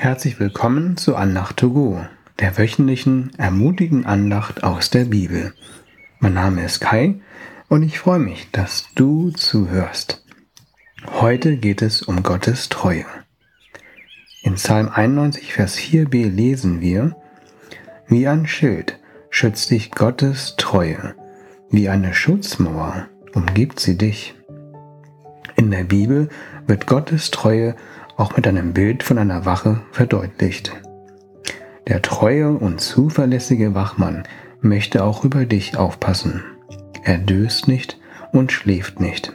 Herzlich willkommen zu Andacht to go, der wöchentlichen ermutigen Andacht aus der Bibel. Mein Name ist Kai und ich freue mich, dass du zuhörst. Heute geht es um Gottes Treue. In Psalm 91, Vers 4b lesen wir, Wie ein Schild schützt dich Gottes Treue, wie eine Schutzmauer umgibt sie dich. In der Bibel wird Gottes Treue auch mit einem Bild von einer Wache verdeutlicht. Der treue und zuverlässige Wachmann möchte auch über dich aufpassen. Er döst nicht und schläft nicht.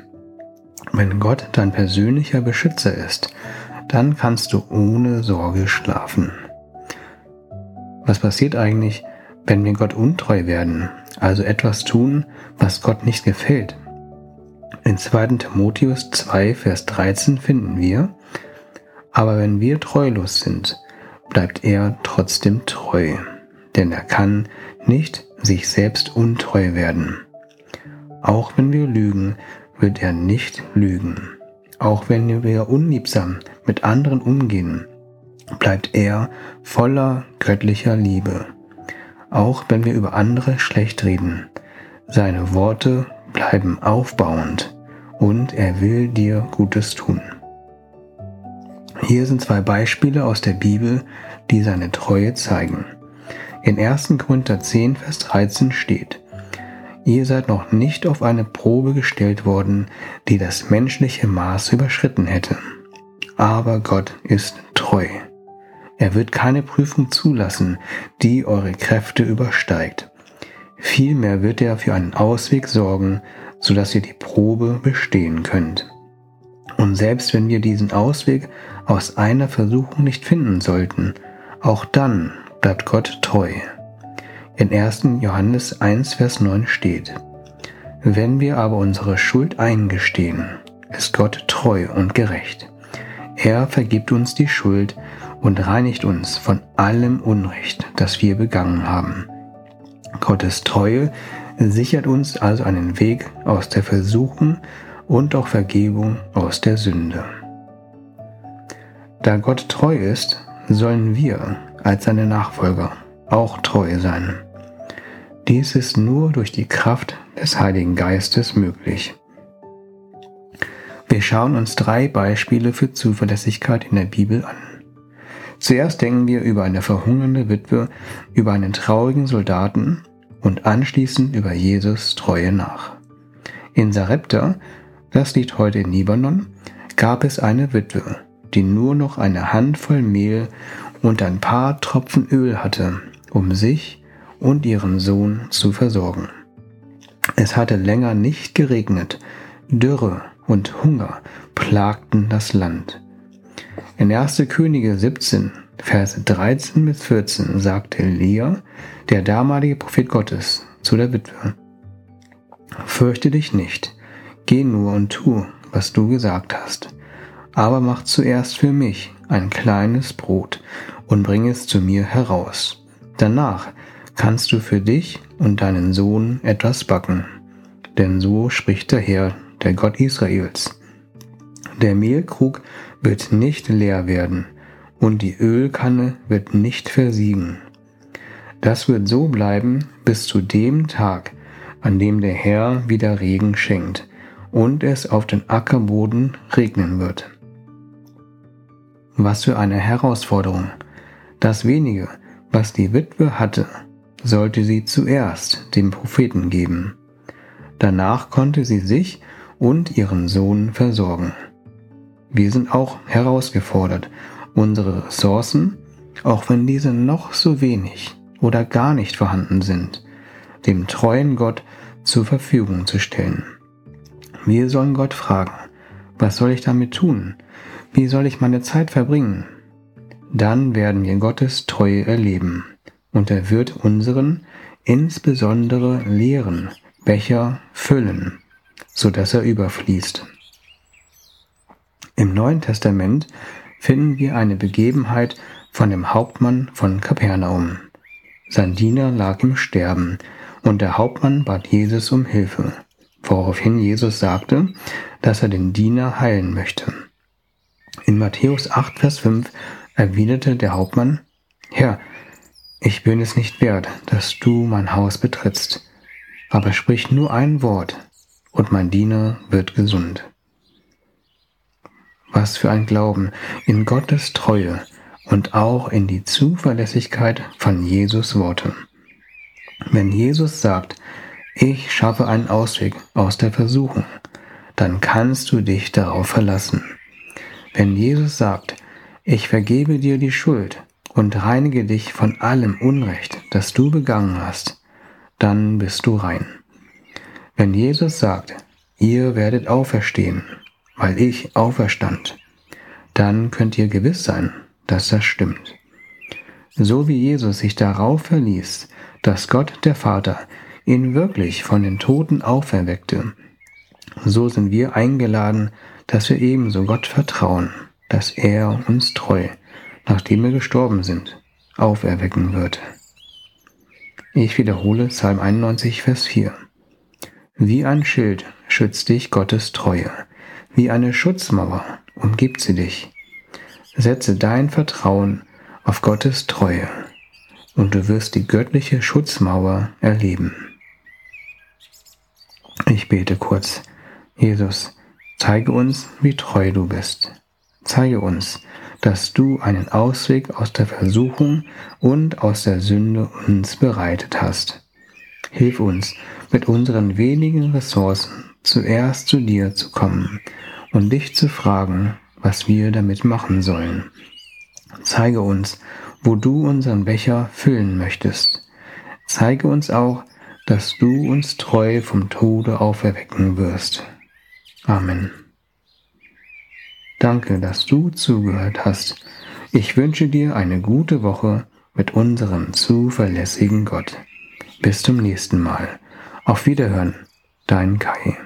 Wenn Gott dein persönlicher Beschützer ist, dann kannst du ohne Sorge schlafen. Was passiert eigentlich, wenn wir Gott untreu werden, also etwas tun, was Gott nicht gefällt? In 2. Timotheus 2, Vers 13 finden wir, aber wenn wir treulos sind, bleibt er trotzdem treu, denn er kann nicht sich selbst untreu werden. Auch wenn wir lügen, wird er nicht lügen. Auch wenn wir unliebsam mit anderen umgehen, bleibt er voller göttlicher Liebe. Auch wenn wir über andere schlecht reden, seine Worte bleiben aufbauend und er will dir Gutes tun. Hier sind zwei Beispiele aus der Bibel, die seine Treue zeigen. In 1. Korinther 10, Vers 13 steht, Ihr seid noch nicht auf eine Probe gestellt worden, die das menschliche Maß überschritten hätte. Aber Gott ist treu. Er wird keine Prüfung zulassen, die eure Kräfte übersteigt. Vielmehr wird er für einen Ausweg sorgen, sodass ihr die Probe bestehen könnt. Selbst wenn wir diesen Ausweg aus einer Versuchung nicht finden sollten, auch dann bleibt Gott treu. In 1. Johannes 1, Vers 9 steht, Wenn wir aber unsere Schuld eingestehen, ist Gott treu und gerecht. Er vergibt uns die Schuld und reinigt uns von allem Unrecht, das wir begangen haben. Gottes Treue sichert uns also einen Weg aus der Versuchung und auch Vergebung aus der Sünde. Da Gott treu ist, sollen wir als seine Nachfolger auch treu sein. Dies ist nur durch die Kraft des Heiligen Geistes möglich. Wir schauen uns drei Beispiele für Zuverlässigkeit in der Bibel an. Zuerst denken wir über eine verhungernde Witwe, über einen traurigen Soldaten und anschließend über Jesus Treue nach. In Sarepta das liegt heute in Libanon, gab es eine Witwe, die nur noch eine Handvoll Mehl und ein paar Tropfen Öl hatte, um sich und ihren Sohn zu versorgen. Es hatte länger nicht geregnet, Dürre und Hunger plagten das Land. In 1. Könige 17, Verse 13 bis 14 sagte Elia, der damalige Prophet Gottes, zu der Witwe, Fürchte dich nicht, Geh nur und tu, was du gesagt hast. Aber mach zuerst für mich ein kleines Brot und bring es zu mir heraus. Danach kannst du für dich und deinen Sohn etwas backen. Denn so spricht der Herr, der Gott Israels. Der Mehlkrug wird nicht leer werden und die Ölkanne wird nicht versiegen. Das wird so bleiben bis zu dem Tag, an dem der Herr wieder Regen schenkt und es auf den Ackerboden regnen wird. Was für eine Herausforderung. Das wenige, was die Witwe hatte, sollte sie zuerst dem Propheten geben. Danach konnte sie sich und ihren Sohn versorgen. Wir sind auch herausgefordert, unsere Ressourcen, auch wenn diese noch so wenig oder gar nicht vorhanden sind, dem treuen Gott zur Verfügung zu stellen. Wir sollen Gott fragen, was soll ich damit tun? Wie soll ich meine Zeit verbringen? Dann werden wir Gottes Treue erleben und er wird unseren, insbesondere leeren Becher füllen, so dass er überfließt. Im Neuen Testament finden wir eine Begebenheit von dem Hauptmann von Kapernaum. Sein Diener lag im Sterben und der Hauptmann bat Jesus um Hilfe woraufhin Jesus sagte, dass er den Diener heilen möchte. In Matthäus 8, Vers 5 erwiderte der Hauptmann, Herr, ich bin es nicht wert, dass du mein Haus betrittst, aber sprich nur ein Wort, und mein Diener wird gesund. Was für ein Glauben in Gottes Treue und auch in die Zuverlässigkeit von Jesus Worte. Wenn Jesus sagt, ich schaffe einen Ausweg aus der Versuchung, dann kannst du dich darauf verlassen. Wenn Jesus sagt, ich vergebe dir die Schuld und reinige dich von allem Unrecht, das du begangen hast, dann bist du rein. Wenn Jesus sagt, ihr werdet auferstehen, weil ich auferstand, dann könnt ihr gewiss sein, dass das stimmt. So wie Jesus sich darauf verließ, dass Gott der Vater ihn wirklich von den Toten auferweckte, so sind wir eingeladen, dass wir ebenso Gott vertrauen, dass er uns treu nachdem wir gestorben sind, auferwecken wird. Ich wiederhole Psalm 91, Vers 4. Wie ein Schild schützt dich Gottes Treue, wie eine Schutzmauer umgibt sie dich. Setze dein Vertrauen auf Gottes Treue und du wirst die göttliche Schutzmauer erleben. Ich bete kurz. Jesus, zeige uns, wie treu du bist. Zeige uns, dass du einen Ausweg aus der Versuchung und aus der Sünde uns bereitet hast. Hilf uns, mit unseren wenigen Ressourcen zuerst zu dir zu kommen und dich zu fragen, was wir damit machen sollen. Zeige uns, wo du unseren Becher füllen möchtest. Zeige uns auch, dass du uns treu vom Tode auferwecken wirst. Amen. Danke, dass du zugehört hast. Ich wünsche dir eine gute Woche mit unserem zuverlässigen Gott. Bis zum nächsten Mal. Auf Wiederhören, dein Kai.